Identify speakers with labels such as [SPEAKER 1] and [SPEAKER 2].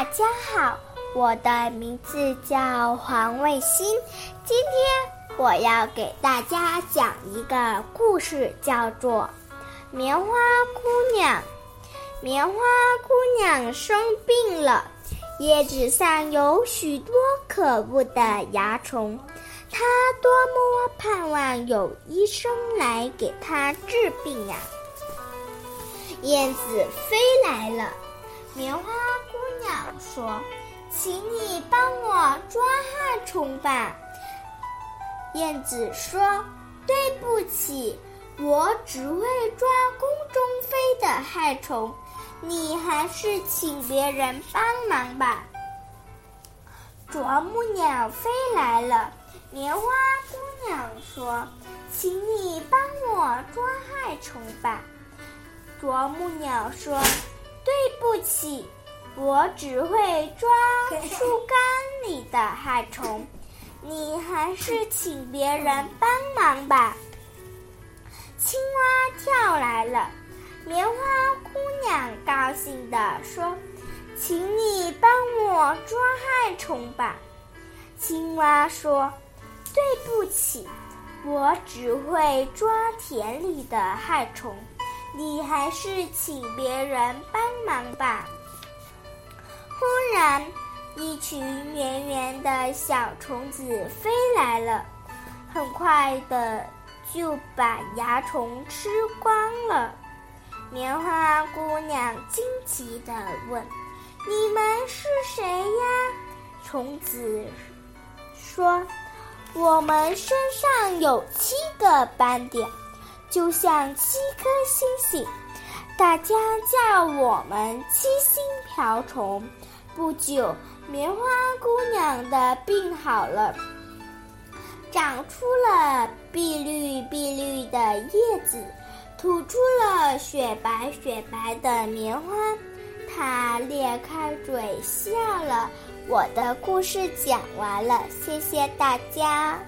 [SPEAKER 1] 大家好，我的名字叫黄卫星。今天我要给大家讲一个故事，叫做《棉花姑娘》。棉花姑娘生病了，叶子上有许多可恶的蚜虫，她多么盼望有医生来给她治病呀！燕子飞来了，棉花说：“请你帮我抓害虫吧。”燕子说：“对不起，我只会抓空中飞的害虫，你还是请别人帮忙吧。”啄木鸟飞来了，棉花姑娘说：“请你帮我抓害虫吧。”啄木鸟说：“对不起，我只会抓树干里的害虫，你还是请别人帮忙吧。”青蛙跳来了，棉花姑娘高兴地说：“请你帮我抓害虫吧。”青蛙说：“对不起，我只会抓田里的害虫。”你还是请别人帮忙吧。然，一群圆圆的小虫子飞来了，很快的就把蚜虫吃光了。棉花姑娘惊奇地问：“你们是谁呀？”虫子说：“我们身上有七个斑点。”就像七颗星星，大家叫我们七星瓢虫。不久，棉花姑娘的病好了，长出了碧绿碧绿的叶子，吐出了雪白雪白的棉花。她裂开嘴笑了。我的故事讲完了，谢谢大家。